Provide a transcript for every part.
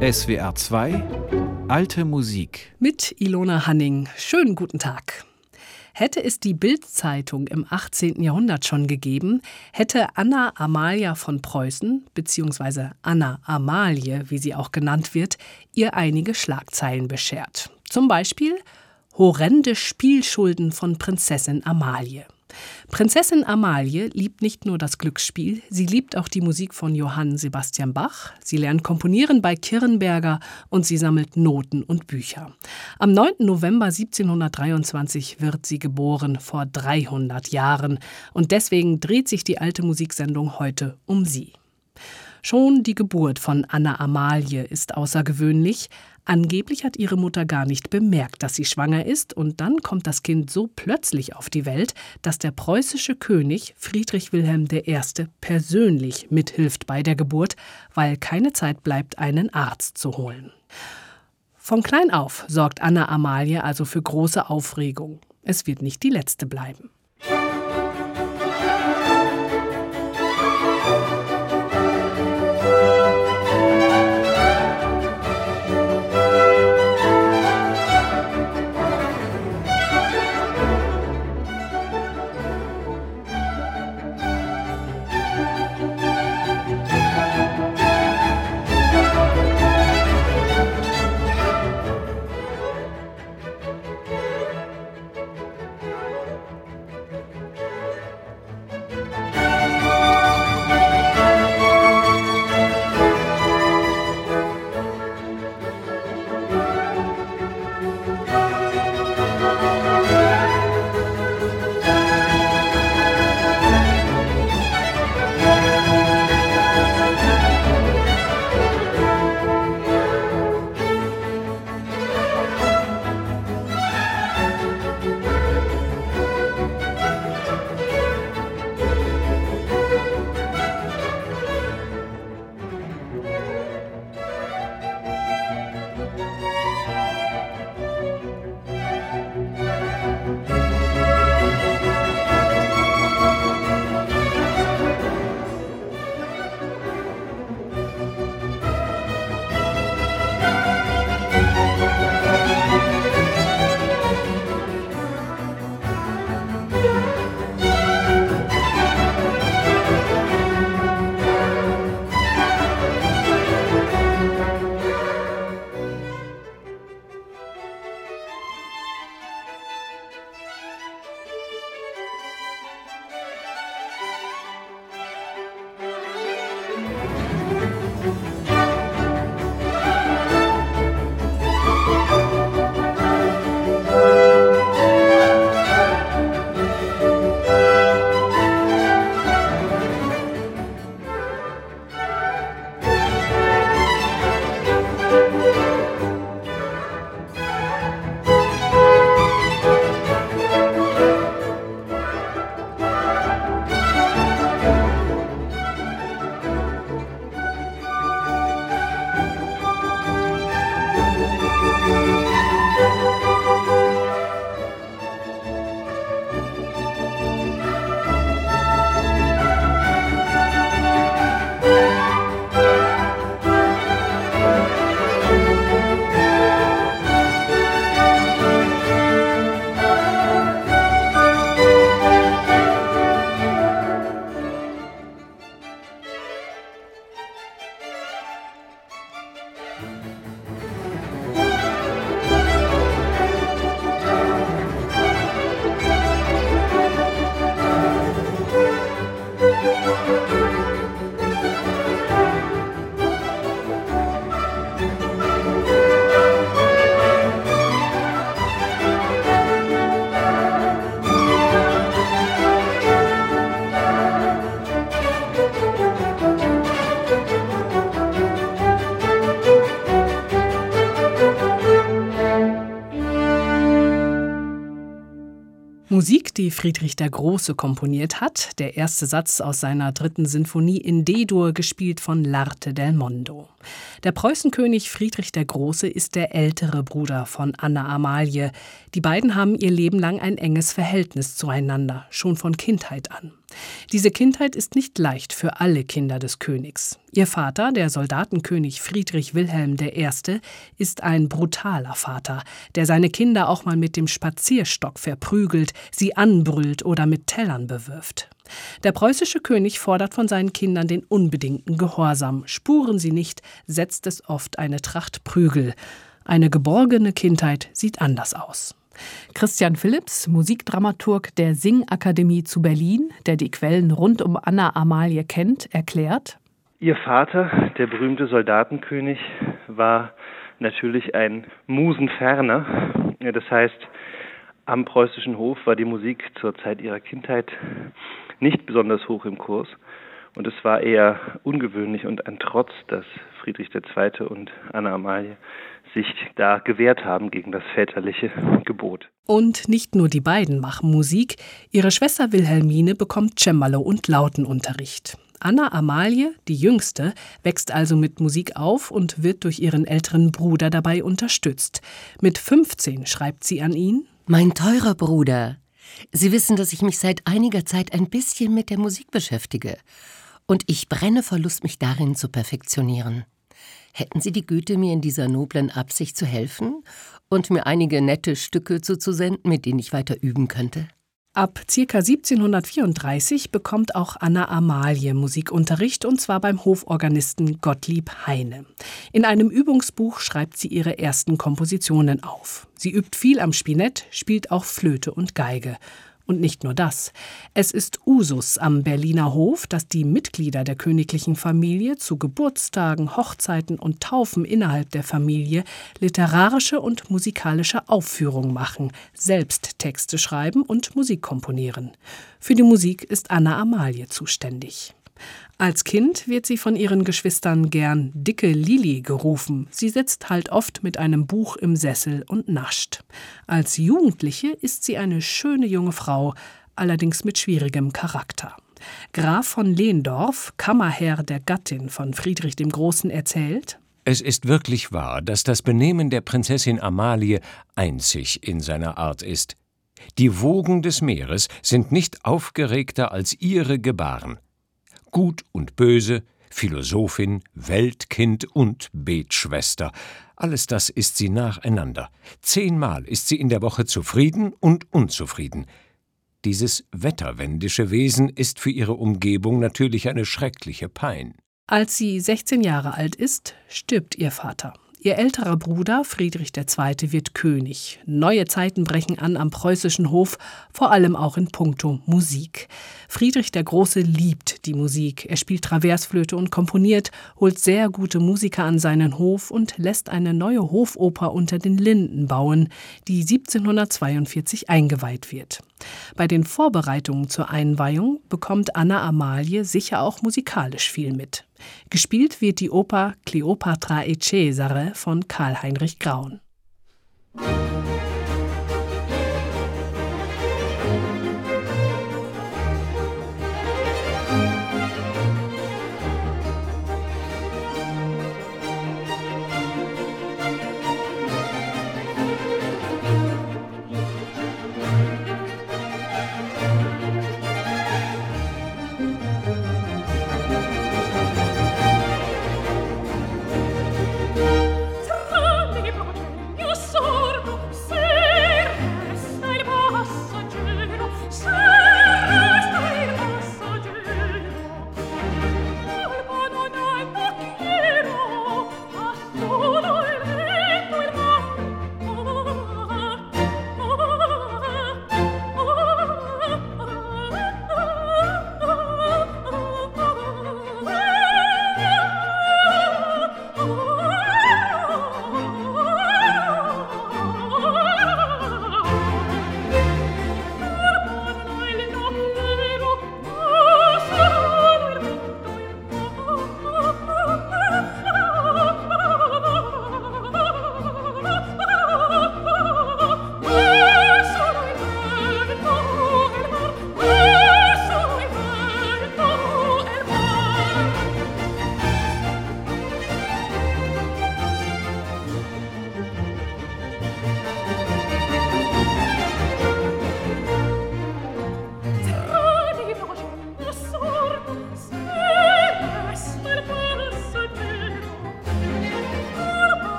SWR 2 Alte Musik mit Ilona Hanning. Schönen guten Tag. Hätte es die Bild-Zeitung im 18. Jahrhundert schon gegeben, hätte Anna Amalia von Preußen, beziehungsweise Anna Amalie, wie sie auch genannt wird, ihr einige Schlagzeilen beschert. Zum Beispiel Horrende Spielschulden von Prinzessin Amalie. Prinzessin Amalie liebt nicht nur das Glücksspiel, sie liebt auch die Musik von Johann Sebastian Bach, sie lernt komponieren bei Kirnberger und sie sammelt Noten und Bücher. Am 9. November 1723 wird sie geboren, vor 300 Jahren, und deswegen dreht sich die alte Musiksendung heute um sie. Schon die Geburt von Anna Amalie ist außergewöhnlich. Angeblich hat ihre Mutter gar nicht bemerkt, dass sie schwanger ist, und dann kommt das Kind so plötzlich auf die Welt, dass der preußische König Friedrich Wilhelm I. persönlich mithilft bei der Geburt, weil keine Zeit bleibt, einen Arzt zu holen. Von klein auf sorgt Anna Amalie also für große Aufregung. Es wird nicht die letzte bleiben. Die Friedrich der Große komponiert hat, der erste Satz aus seiner dritten Sinfonie in D-Dur, gespielt von Larte del Mondo. Der Preußenkönig Friedrich der Große ist der ältere Bruder von Anna Amalie. Die beiden haben ihr Leben lang ein enges Verhältnis zueinander, schon von Kindheit an. Diese Kindheit ist nicht leicht für alle Kinder des Königs. Ihr Vater, der Soldatenkönig Friedrich Wilhelm I., ist ein brutaler Vater, der seine Kinder auch mal mit dem Spazierstock verprügelt, sie anbrüllt oder mit Tellern bewirft. Der preußische König fordert von seinen Kindern den unbedingten Gehorsam. Spuren sie nicht, setzt es oft eine Tracht Prügel. Eine geborgene Kindheit sieht anders aus. Christian Philipps, Musikdramaturg der Singakademie zu Berlin, der die Quellen rund um Anna Amalie kennt, erklärt: Ihr Vater, der berühmte Soldatenkönig, war natürlich ein Musenferner. Das heißt, am preußischen Hof war die Musik zur Zeit ihrer Kindheit nicht besonders hoch im Kurs. Und es war eher ungewöhnlich und ein Trotz, dass Friedrich II. und Anna Amalie sich da gewehrt haben gegen das väterliche Gebot. Und nicht nur die beiden machen Musik, ihre Schwester Wilhelmine bekommt Cembalo und Lautenunterricht. Anna Amalie, die jüngste, wächst also mit Musik auf und wird durch ihren älteren Bruder dabei unterstützt. Mit 15 schreibt sie an ihn: Mein teurer Bruder, Sie wissen, dass ich mich seit einiger Zeit ein bisschen mit der Musik beschäftige. Und ich brenne vor Lust, mich darin zu perfektionieren. Hätten Sie die Güte, mir in dieser noblen Absicht zu helfen und mir einige nette Stücke zuzusenden, mit denen ich weiter üben könnte? Ab ca. 1734 bekommt auch Anna Amalie Musikunterricht und zwar beim Hoforganisten Gottlieb Heine. In einem Übungsbuch schreibt sie ihre ersten Kompositionen auf. Sie übt viel am Spinett, spielt auch Flöte und Geige. Und nicht nur das. Es ist Usus am Berliner Hof, dass die Mitglieder der königlichen Familie zu Geburtstagen, Hochzeiten und Taufen innerhalb der Familie literarische und musikalische Aufführungen machen, selbst Texte schreiben und Musik komponieren. Für die Musik ist Anna Amalie zuständig. Als Kind wird sie von ihren Geschwistern gern dicke Lili gerufen. Sie sitzt halt oft mit einem Buch im Sessel und nascht. Als Jugendliche ist sie eine schöne junge Frau, allerdings mit schwierigem Charakter. Graf von Lehndorf, Kammerherr der Gattin von Friedrich dem Großen, erzählt: Es ist wirklich wahr, dass das Benehmen der Prinzessin Amalie einzig in seiner Art ist. Die Wogen des Meeres sind nicht aufgeregter als ihre Gebaren. Gut und Böse, Philosophin, Weltkind und Betschwester. Alles das ist sie nacheinander. Zehnmal ist sie in der Woche zufrieden und unzufrieden. Dieses wetterwendische Wesen ist für ihre Umgebung natürlich eine schreckliche Pein. Als sie 16 Jahre alt ist, stirbt ihr Vater. Ihr älterer Bruder Friedrich II. wird König. Neue Zeiten brechen an am preußischen Hof, vor allem auch in puncto Musik. Friedrich der Große liebt die Musik. Er spielt Traversflöte und komponiert, holt sehr gute Musiker an seinen Hof und lässt eine neue Hofoper unter den Linden bauen, die 1742 eingeweiht wird. Bei den Vorbereitungen zur Einweihung bekommt Anna Amalie sicher auch musikalisch viel mit. Gespielt wird die Oper Cleopatra e Cesare von Karl Heinrich Graun.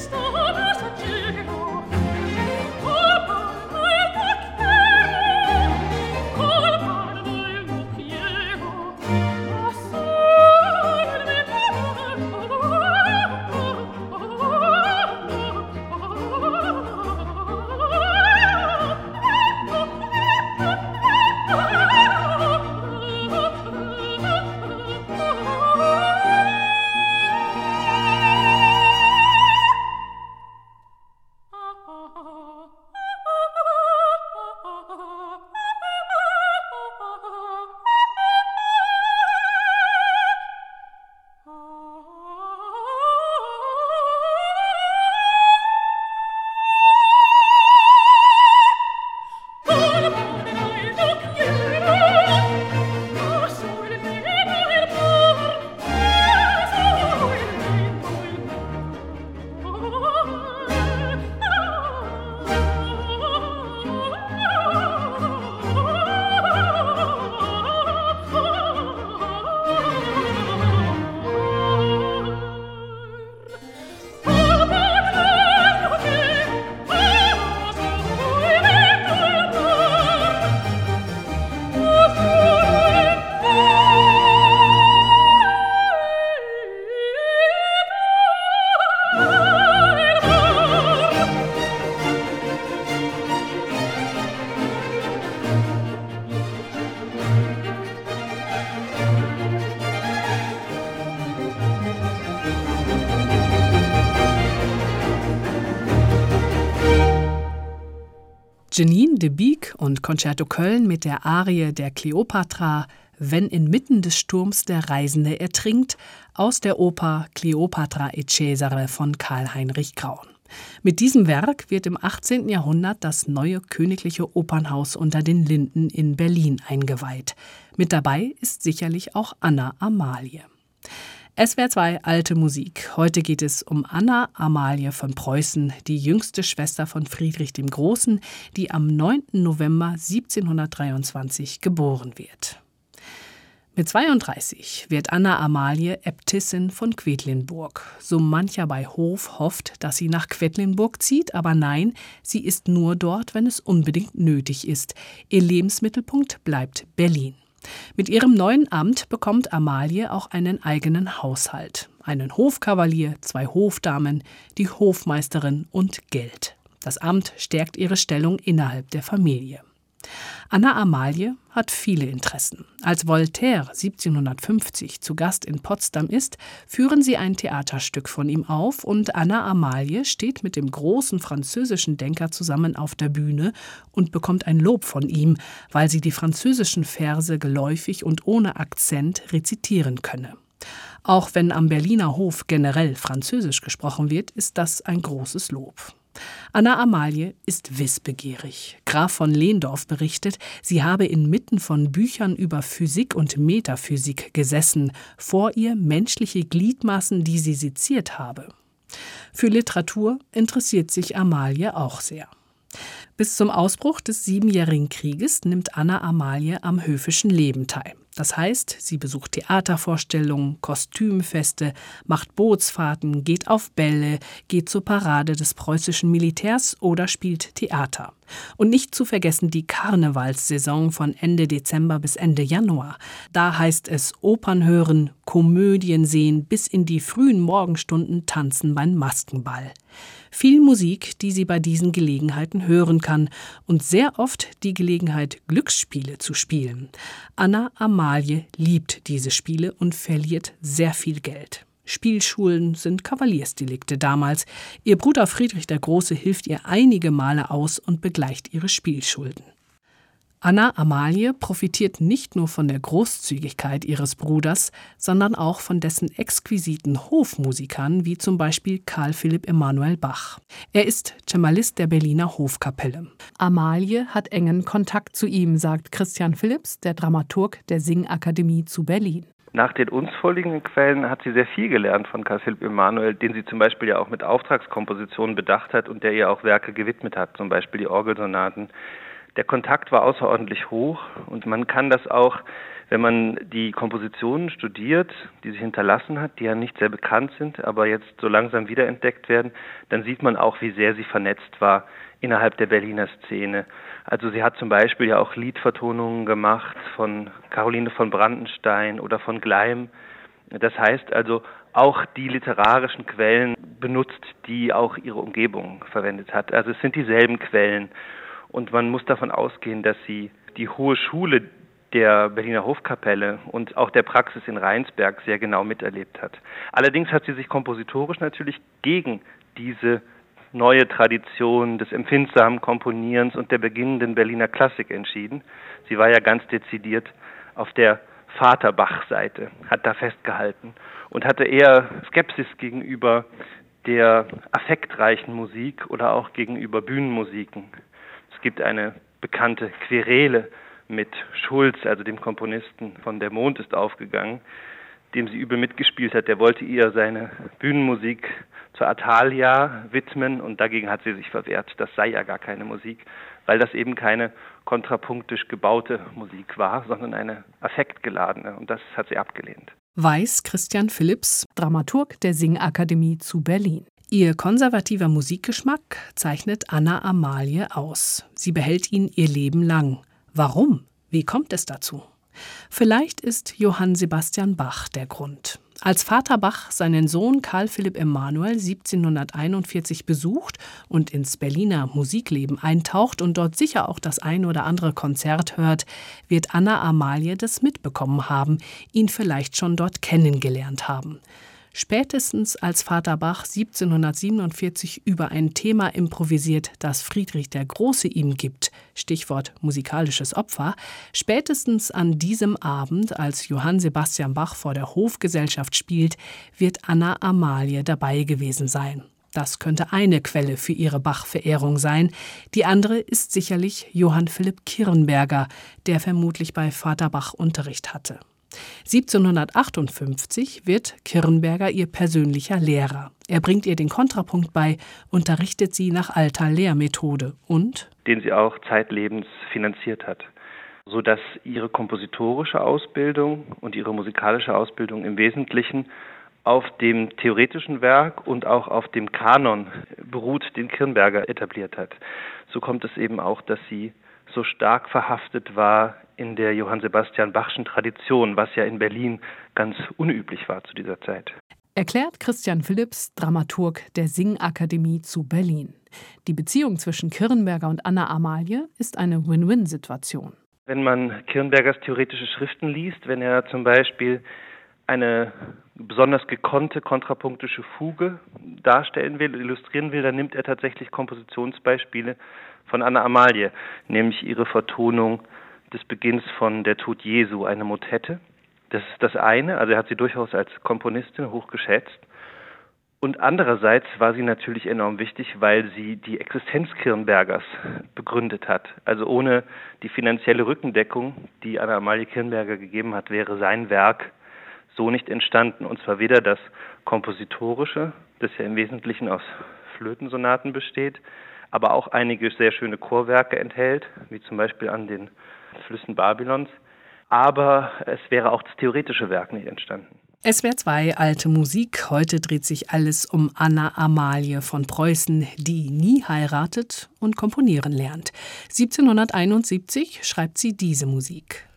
sto Janine de Beek und Concerto Köln mit der Arie der Kleopatra Wenn inmitten des Sturms der Reisende ertrinkt aus der Oper Kleopatra e Cesare von Karl Heinrich Graun. Mit diesem Werk wird im 18. Jahrhundert das neue königliche Opernhaus unter den Linden in Berlin eingeweiht. Mit dabei ist sicherlich auch Anna Amalie. SWR 2 Alte Musik. Heute geht es um Anna Amalie von Preußen, die jüngste Schwester von Friedrich dem Großen, die am 9. November 1723 geboren wird. Mit 32 wird Anna Amalie Äbtissin von Quedlinburg. So mancher bei Hof hofft, dass sie nach Quedlinburg zieht, aber nein, sie ist nur dort, wenn es unbedingt nötig ist. Ihr Lebensmittelpunkt bleibt Berlin. Mit ihrem neuen Amt bekommt Amalie auch einen eigenen Haushalt. Einen Hofkavalier, zwei Hofdamen, die Hofmeisterin und Geld. Das Amt stärkt ihre Stellung innerhalb der Familie. Anna Amalie hat viele Interessen. Als Voltaire 1750 zu Gast in Potsdam ist, führen sie ein Theaterstück von ihm auf und Anna Amalie steht mit dem großen französischen Denker zusammen auf der Bühne und bekommt ein Lob von ihm, weil sie die französischen Verse geläufig und ohne Akzent rezitieren könne. Auch wenn am Berliner Hof generell Französisch gesprochen wird, ist das ein großes Lob. Anna Amalie ist wissbegierig. Graf von Lehndorf berichtet, sie habe inmitten von Büchern über Physik und Metaphysik gesessen, vor ihr menschliche Gliedmaßen, die sie seziert habe. Für Literatur interessiert sich Amalie auch sehr. Bis zum Ausbruch des Siebenjährigen Krieges nimmt Anna Amalie am höfischen Leben teil. Das heißt, sie besucht Theatervorstellungen, Kostümfeste, macht Bootsfahrten, geht auf Bälle, geht zur Parade des preußischen Militärs oder spielt Theater. Und nicht zu vergessen die Karnevalssaison von Ende Dezember bis Ende Januar. Da heißt es Opern hören, Komödien sehen, bis in die frühen Morgenstunden tanzen beim Maskenball. Viel Musik, die sie bei diesen Gelegenheiten hören kann und sehr oft die Gelegenheit, Glücksspiele zu spielen. Anna Amalie liebt diese Spiele und verliert sehr viel Geld. Spielschulen sind Kavaliersdelikte damals. Ihr Bruder Friedrich der Große hilft ihr einige Male aus und begleicht ihre Spielschulden. Anna Amalie profitiert nicht nur von der Großzügigkeit ihres Bruders, sondern auch von dessen exquisiten Hofmusikern, wie zum Beispiel Karl Philipp Emanuel Bach. Er ist Cembalist der Berliner Hofkapelle. Amalie hat engen Kontakt zu ihm, sagt Christian Philipps, der Dramaturg der Singakademie zu Berlin. Nach den uns vorliegenden Quellen hat sie sehr viel gelernt von Karl Philipp Emanuel, den sie zum Beispiel ja auch mit Auftragskompositionen bedacht hat und der ihr auch Werke gewidmet hat, zum Beispiel die Orgelsonaten. Der Kontakt war außerordentlich hoch und man kann das auch, wenn man die Kompositionen studiert, die sie hinterlassen hat, die ja nicht sehr bekannt sind, aber jetzt so langsam wiederentdeckt werden, dann sieht man auch, wie sehr sie vernetzt war innerhalb der Berliner Szene. Also sie hat zum Beispiel ja auch Liedvertonungen gemacht von Caroline von Brandenstein oder von Gleim. Das heißt also auch die literarischen Quellen benutzt, die auch ihre Umgebung verwendet hat. Also es sind dieselben Quellen. Und man muss davon ausgehen, dass sie die hohe Schule der Berliner Hofkapelle und auch der Praxis in Rheinsberg sehr genau miterlebt hat. Allerdings hat sie sich kompositorisch natürlich gegen diese neue Tradition des empfindsamen Komponierens und der beginnenden Berliner Klassik entschieden. Sie war ja ganz dezidiert auf der Vaterbach-Seite, hat da festgehalten und hatte eher Skepsis gegenüber der affektreichen Musik oder auch gegenüber Bühnenmusiken. Es gibt eine bekannte Querele mit Schulz, also dem Komponisten von Der Mond ist aufgegangen, dem sie übel mitgespielt hat. Der wollte ihr seine Bühnenmusik zur Atalia widmen und dagegen hat sie sich verwehrt. Das sei ja gar keine Musik, weil das eben keine kontrapunktisch gebaute Musik war, sondern eine affektgeladene und das hat sie abgelehnt. Weiß Christian Philipps, Dramaturg der Singakademie zu Berlin. Ihr konservativer Musikgeschmack zeichnet Anna Amalie aus. Sie behält ihn ihr Leben lang. Warum? Wie kommt es dazu? Vielleicht ist Johann Sebastian Bach der Grund. Als Vater Bach seinen Sohn Karl Philipp Emanuel 1741 besucht und ins Berliner Musikleben eintaucht und dort sicher auch das ein oder andere Konzert hört, wird Anna Amalie das mitbekommen haben, ihn vielleicht schon dort kennengelernt haben. Spätestens als Vater Bach 1747 über ein Thema improvisiert, das Friedrich der Große ihm gibt, Stichwort musikalisches Opfer, spätestens an diesem Abend, als Johann Sebastian Bach vor der Hofgesellschaft spielt, wird Anna Amalie dabei gewesen sein. Das könnte eine Quelle für ihre Bach-Verehrung sein. Die andere ist sicherlich Johann Philipp Kirnberger, der vermutlich bei Vater Bach Unterricht hatte. 1758 wird Kirnberger ihr persönlicher Lehrer. Er bringt ihr den Kontrapunkt bei, unterrichtet sie nach alter Lehrmethode und den sie auch zeitlebens finanziert hat, sodass ihre kompositorische Ausbildung und ihre musikalische Ausbildung im Wesentlichen auf dem theoretischen Werk und auch auf dem Kanon beruht, den Kirnberger etabliert hat. So kommt es eben auch, dass sie so stark verhaftet war in der Johann Sebastian Bachschen Tradition, was ja in Berlin ganz unüblich war zu dieser Zeit. Erklärt Christian Philipps, Dramaturg der Singakademie zu Berlin. Die Beziehung zwischen Kirnberger und Anna Amalie ist eine Win-Win-Situation. Wenn man Kirnbergers theoretische Schriften liest, wenn er zum Beispiel eine besonders gekonnte kontrapunktische Fuge darstellen will, illustrieren will, dann nimmt er tatsächlich Kompositionsbeispiele von Anna Amalie, nämlich ihre Vertonung des Beginns von Der Tod Jesu, eine Motette. Das ist das eine, also er hat sie durchaus als Komponistin hochgeschätzt. Und andererseits war sie natürlich enorm wichtig, weil sie die Existenz Kirnbergers begründet hat. Also ohne die finanzielle Rückendeckung, die Anna Amalie Kirnberger gegeben hat, wäre sein Werk so nicht entstanden. Und zwar weder das kompositorische, das ja im Wesentlichen aus Flötensonaten besteht, aber auch einige sehr schöne Chorwerke enthält, wie zum Beispiel an den Flüssen Babylons. Aber es wäre auch das theoretische Werk nicht entstanden. SWR 2 Alte Musik. Heute dreht sich alles um Anna Amalie von Preußen, die nie heiratet und komponieren lernt. 1771 schreibt sie diese Musik.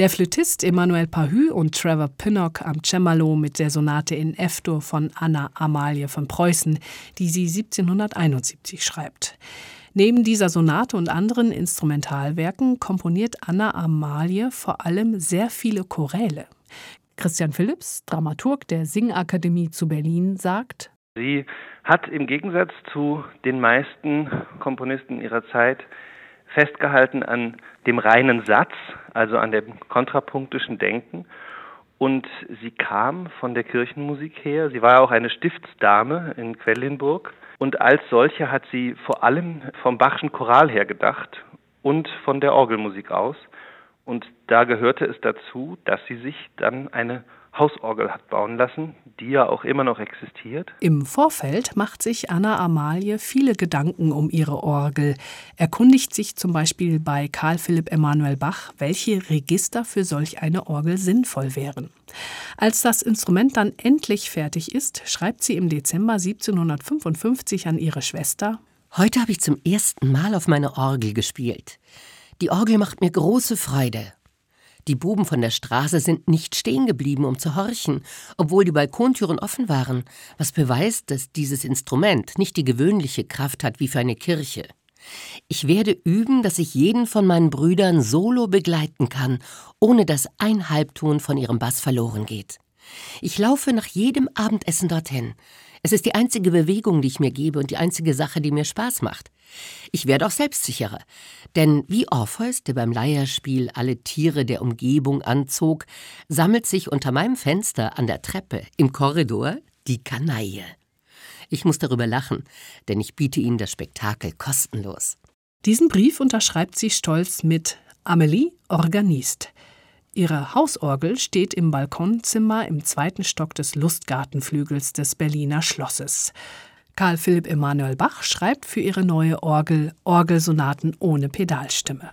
Der Flötist Emmanuel Pahü und Trevor Pinnock am Cembalo mit der Sonate in F-Dur von Anna Amalie von Preußen, die sie 1771 schreibt. Neben dieser Sonate und anderen Instrumentalwerken komponiert Anna Amalie vor allem sehr viele Choräle. Christian Philipps, Dramaturg der Singakademie zu Berlin, sagt, Sie hat im Gegensatz zu den meisten Komponisten ihrer Zeit festgehalten an dem reinen Satz, also an dem kontrapunktischen Denken. Und sie kam von der Kirchenmusik her. Sie war auch eine Stiftsdame in Quellenburg. Und als solche hat sie vor allem vom Bachschen Choral her gedacht und von der Orgelmusik aus. Und da gehörte es dazu, dass sie sich dann eine Hausorgel hat bauen lassen, die ja auch immer noch existiert. Im Vorfeld macht sich Anna Amalie viele Gedanken um ihre Orgel, erkundigt sich zum Beispiel bei Karl Philipp Emanuel Bach, welche Register für solch eine Orgel sinnvoll wären. Als das Instrument dann endlich fertig ist, schreibt sie im Dezember 1755 an ihre Schwester Heute habe ich zum ersten Mal auf meine Orgel gespielt. Die Orgel macht mir große Freude die Buben von der Straße sind nicht stehen geblieben, um zu horchen, obwohl die Balkontüren offen waren, was beweist, dass dieses Instrument nicht die gewöhnliche Kraft hat wie für eine Kirche. Ich werde üben, dass ich jeden von meinen Brüdern solo begleiten kann, ohne dass ein Halbton von ihrem Bass verloren geht. Ich laufe nach jedem Abendessen dorthin. Es ist die einzige Bewegung, die ich mir gebe und die einzige Sache, die mir Spaß macht. Ich werde auch selbstsicherer, denn wie Orpheus, der beim Leierspiel alle Tiere der Umgebung anzog, sammelt sich unter meinem Fenster an der Treppe im Korridor die Kanaille. Ich muss darüber lachen, denn ich biete Ihnen das Spektakel kostenlos. Diesen Brief unterschreibt sie stolz mit Amelie Organist. Ihre Hausorgel steht im Balkonzimmer im zweiten Stock des Lustgartenflügels des Berliner Schlosses. Karl Philipp Emanuel Bach schreibt für ihre neue Orgel Orgelsonaten ohne Pedalstimme.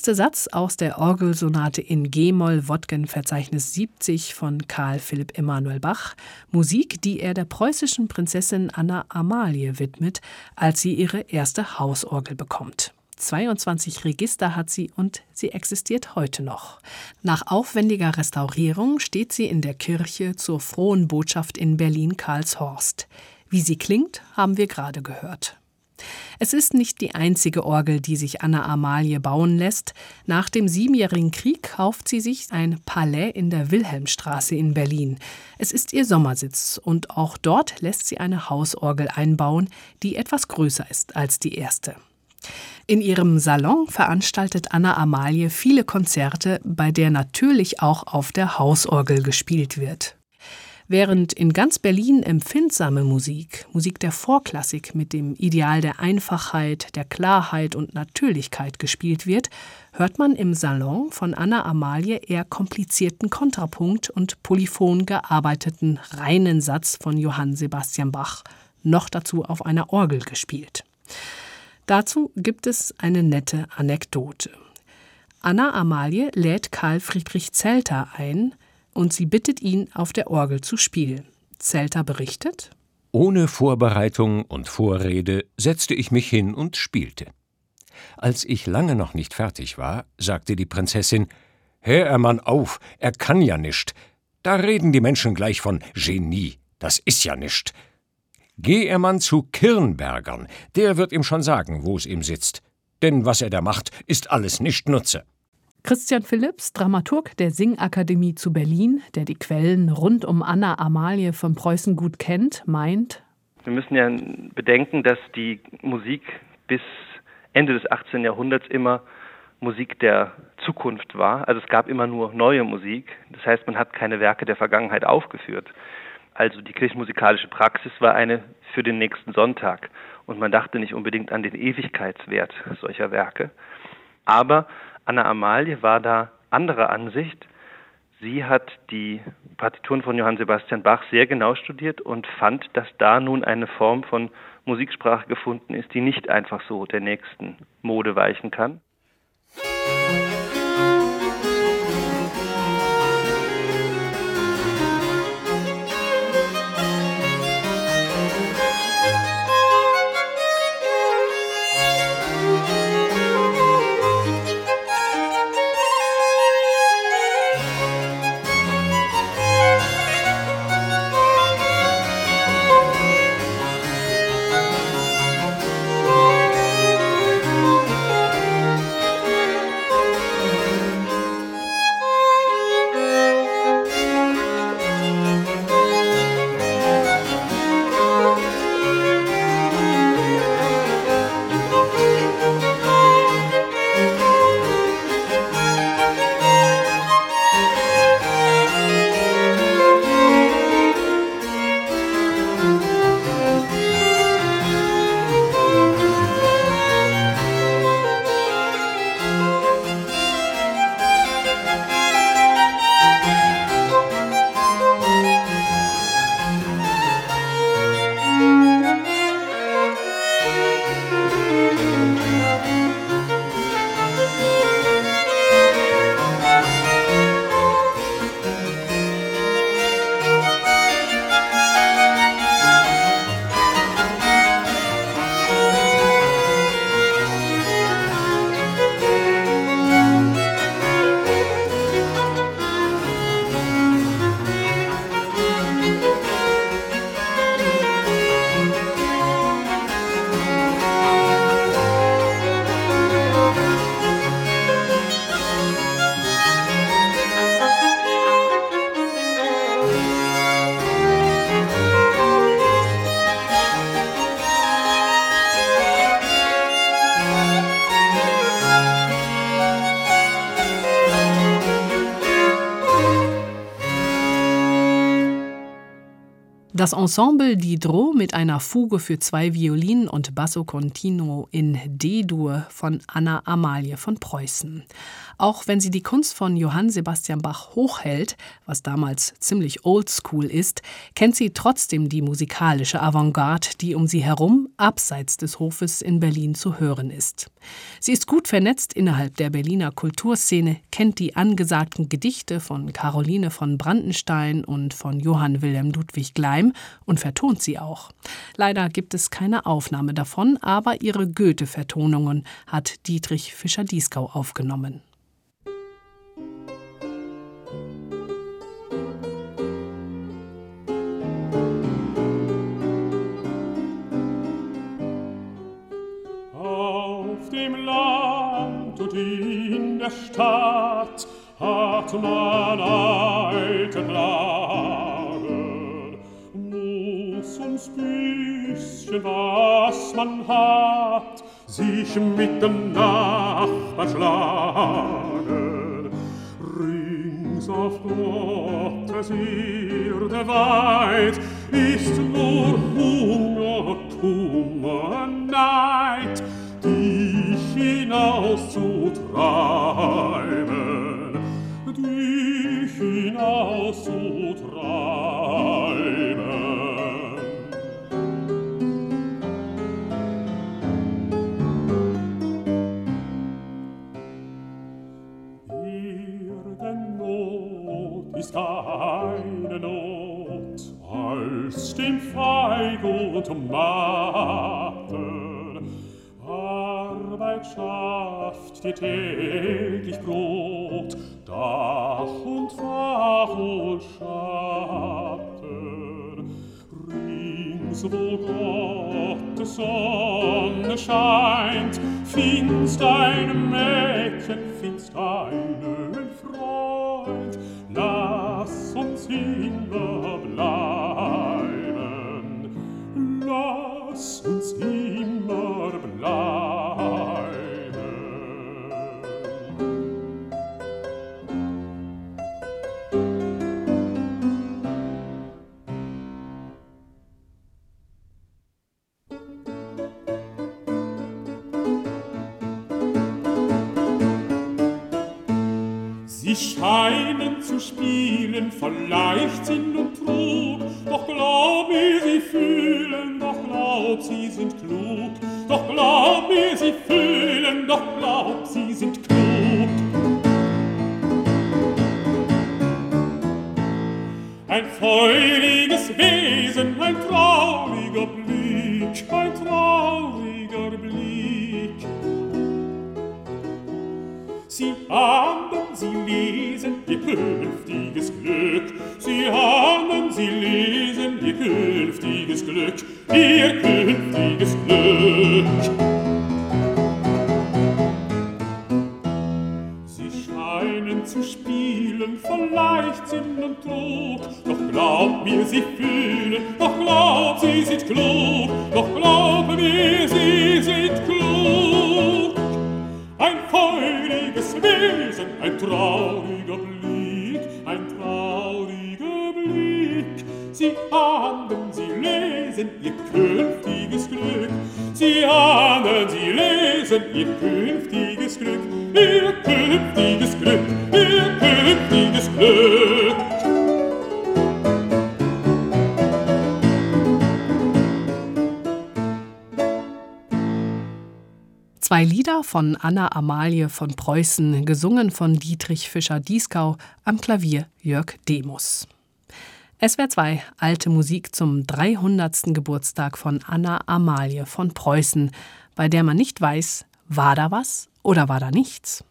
Erste Satz aus der Orgelsonate in G-Moll Wodgen Verzeichnis 70 von Karl Philipp Emanuel Bach, Musik, die er der preußischen Prinzessin Anna Amalie widmet, als sie ihre erste Hausorgel bekommt. 22 Register hat sie und sie existiert heute noch. Nach aufwendiger Restaurierung steht sie in der Kirche zur Frohen Botschaft in Berlin-Karlshorst. Wie sie klingt, haben wir gerade gehört. Es ist nicht die einzige Orgel, die sich Anna Amalie bauen lässt. Nach dem Siebenjährigen Krieg kauft sie sich ein Palais in der Wilhelmstraße in Berlin. Es ist ihr Sommersitz und auch dort lässt sie eine Hausorgel einbauen, die etwas größer ist als die erste. In ihrem Salon veranstaltet Anna Amalie viele Konzerte, bei der natürlich auch auf der Hausorgel gespielt wird. Während in ganz Berlin empfindsame Musik, Musik der Vorklassik mit dem Ideal der Einfachheit, der Klarheit und Natürlichkeit gespielt wird, hört man im Salon von Anna Amalie eher komplizierten Kontrapunkt und polyphon gearbeiteten reinen Satz von Johann Sebastian Bach, noch dazu auf einer Orgel gespielt. Dazu gibt es eine nette Anekdote. Anna Amalie lädt Karl Friedrich Zelter ein, und sie bittet ihn, auf der Orgel zu spielen. Zelter berichtet: Ohne Vorbereitung und Vorrede setzte ich mich hin und spielte. Als ich lange noch nicht fertig war, sagte die Prinzessin: Hör er Mann auf, er kann ja nischt. Da reden die Menschen gleich von Genie. Das ist ja nischt. Geh er Mann zu Kirnbergern, der wird ihm schon sagen, wo es ihm sitzt. Denn was er da macht, ist alles nicht Nutze. Christian Philipps, Dramaturg der Singakademie zu Berlin, der die Quellen rund um Anna Amalie von Preußen gut kennt, meint, wir müssen ja bedenken, dass die Musik bis Ende des 18. Jahrhunderts immer Musik der Zukunft war. Also es gab immer nur neue Musik. Das heißt, man hat keine Werke der Vergangenheit aufgeführt. Also die kirchenmusikalische Praxis war eine für den nächsten Sonntag. Und man dachte nicht unbedingt an den Ewigkeitswert solcher Werke. Aber Anna Amalie war da anderer Ansicht. Sie hat die Partituren von Johann Sebastian Bach sehr genau studiert und fand, dass da nun eine Form von Musiksprache gefunden ist, die nicht einfach so der nächsten Mode weichen kann. Das Ensemble Diderot mit einer Fuge für zwei Violinen und Basso Continuo in D-Dur von Anna Amalie von Preußen. Auch wenn sie die Kunst von Johann Sebastian Bach hochhält, was damals ziemlich oldschool ist, kennt sie trotzdem die musikalische Avantgarde, die um sie herum abseits des Hofes in Berlin zu hören ist. Sie ist gut vernetzt innerhalb der Berliner Kulturszene, kennt die angesagten Gedichte von Caroline von Brandenstein und von Johann Wilhelm Ludwig Gleim Und vertont sie auch. Leider gibt es keine Aufnahme davon, aber ihre Goethe-Vertonungen hat Dietrich Fischer-Dieskau aufgenommen. In der Stadt hat man alte Glas uns bisschen, was man hat, sich mit dem Nachbar schlagen. Rings auf Gottes Erde weit ist nur Hunger, Kummer, Neid, dich hinauszutreiben, dich hinauszutreiben. Dem Feig und Matten. Arbeit schafft dir täglich Brot, Dach und Fach und Schatten. Rings, wo Gottes Sonne scheint, findst ein Mädchen, Glück, ihr künftiges Glück. Von Anna Amalie von Preußen, gesungen von Dietrich Fischer-Dieskau, am Klavier Jörg Demus. SWR 2, alte Musik zum 300. Geburtstag von Anna Amalie von Preußen, bei der man nicht weiß, war da was oder war da nichts?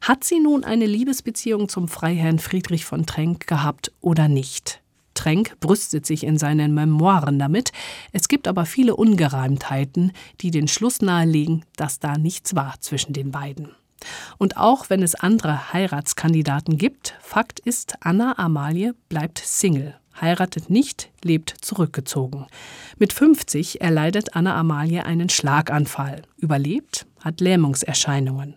Hat sie nun eine Liebesbeziehung zum Freiherrn Friedrich von Trenck gehabt oder nicht? Trenck brüstet sich in seinen Memoiren damit. Es gibt aber viele Ungereimtheiten, die den Schluss nahelegen, dass da nichts war zwischen den beiden. Und auch wenn es andere Heiratskandidaten gibt, Fakt ist, Anna Amalie bleibt Single, heiratet nicht, lebt zurückgezogen. Mit 50 erleidet Anna Amalie einen Schlaganfall, überlebt, hat Lähmungserscheinungen.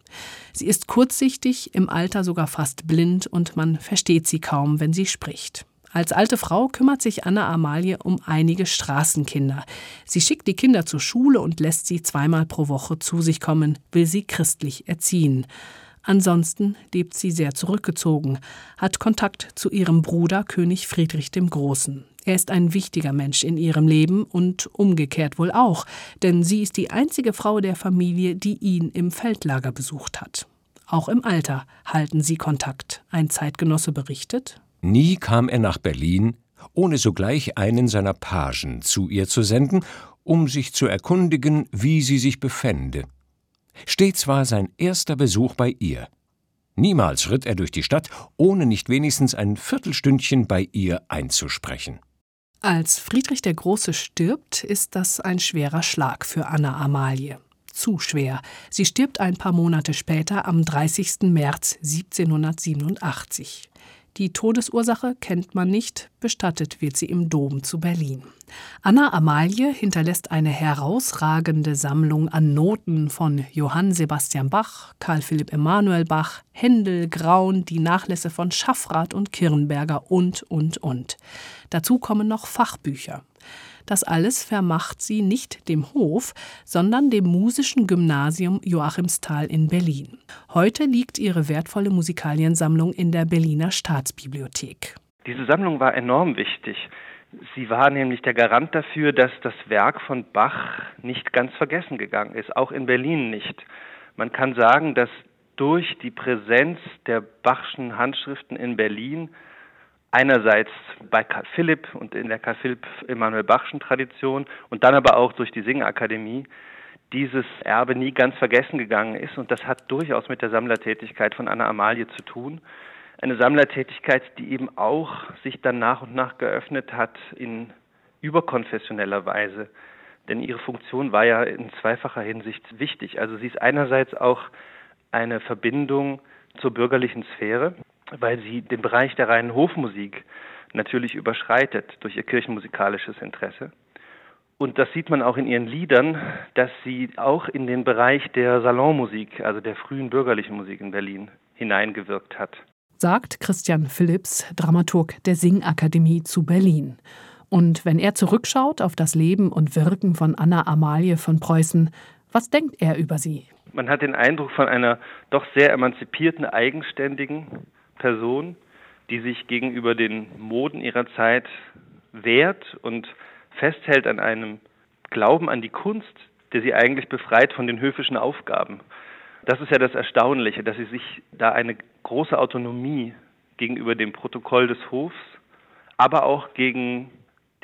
Sie ist kurzsichtig, im Alter sogar fast blind und man versteht sie kaum, wenn sie spricht. Als alte Frau kümmert sich Anna Amalie um einige Straßenkinder. Sie schickt die Kinder zur Schule und lässt sie zweimal pro Woche zu sich kommen, will sie christlich erziehen. Ansonsten lebt sie sehr zurückgezogen, hat Kontakt zu ihrem Bruder König Friedrich dem Großen. Er ist ein wichtiger Mensch in ihrem Leben und umgekehrt wohl auch, denn sie ist die einzige Frau der Familie, die ihn im Feldlager besucht hat. Auch im Alter halten sie Kontakt. Ein Zeitgenosse berichtet. Nie kam er nach Berlin, ohne sogleich einen seiner Pagen zu ihr zu senden, um sich zu erkundigen, wie sie sich befände. Stets war sein erster Besuch bei ihr. Niemals ritt er durch die Stadt, ohne nicht wenigstens ein Viertelstündchen bei ihr einzusprechen. Als Friedrich der Große stirbt, ist das ein schwerer Schlag für Anna Amalie. Zu schwer. Sie stirbt ein paar Monate später am 30. März 1787. Die Todesursache kennt man nicht, bestattet wird sie im Dom zu Berlin. Anna Amalie hinterlässt eine herausragende Sammlung an Noten von Johann Sebastian Bach, Karl Philipp Emanuel Bach, Händel, Graun, die Nachlässe von Schaffrath und Kirnberger und, und, und. Dazu kommen noch Fachbücher. Das alles vermacht sie nicht dem Hof, sondern dem Musischen Gymnasium Joachimsthal in Berlin. Heute liegt ihre wertvolle Musikaliensammlung in der Berliner Staatsbibliothek. Diese Sammlung war enorm wichtig. Sie war nämlich der Garant dafür, dass das Werk von Bach nicht ganz vergessen gegangen ist, auch in Berlin nicht. Man kann sagen, dass durch die Präsenz der Bachschen Handschriften in Berlin einerseits bei Karl Philipp und in der Karl Philipp Emanuel Bachschen Tradition und dann aber auch durch die Singakademie dieses Erbe nie ganz vergessen gegangen ist und das hat durchaus mit der Sammlertätigkeit von Anna Amalie zu tun. Eine Sammlertätigkeit, die eben auch sich dann nach und nach geöffnet hat in überkonfessioneller Weise. Denn ihre Funktion war ja in zweifacher Hinsicht wichtig. Also sie ist einerseits auch eine Verbindung zur bürgerlichen Sphäre, weil sie den Bereich der reinen Hofmusik natürlich überschreitet durch ihr kirchenmusikalisches Interesse. Und das sieht man auch in ihren Liedern, dass sie auch in den Bereich der Salonmusik, also der frühen bürgerlichen Musik in Berlin, hineingewirkt hat. Sagt Christian Philipps, Dramaturg der Singakademie zu Berlin. Und wenn er zurückschaut auf das Leben und Wirken von Anna Amalie von Preußen, was denkt er über sie? Man hat den Eindruck von einer doch sehr emanzipierten, eigenständigen, Person, die sich gegenüber den Moden ihrer Zeit wehrt und festhält an einem Glauben an die Kunst, der sie eigentlich befreit von den höfischen Aufgaben. Das ist ja das Erstaunliche, dass sie sich da eine große Autonomie gegenüber dem Protokoll des Hofs, aber auch gegen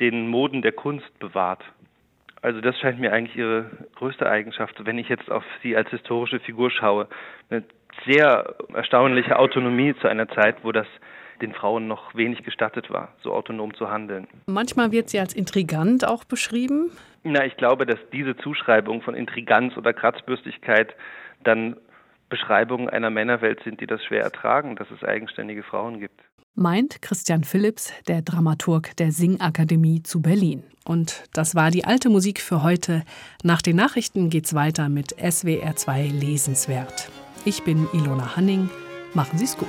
den Moden der Kunst bewahrt. Also das scheint mir eigentlich ihre größte Eigenschaft, wenn ich jetzt auf sie als historische Figur schaue. Eine sehr erstaunliche Autonomie zu einer Zeit, wo das den Frauen noch wenig gestattet war, so autonom zu handeln. Manchmal wird sie als intrigant auch beschrieben. Na, ich glaube, dass diese Zuschreibung von Intriganz oder Kratzbürstigkeit dann Beschreibungen einer Männerwelt sind, die das schwer ertragen, dass es eigenständige Frauen gibt. Meint Christian Philipps, der Dramaturg der Singakademie zu Berlin. Und das war die alte Musik für heute. Nach den Nachrichten geht's weiter mit SWR2 Lesenswert. Ich bin Ilona Hanning. Machen Sie's gut.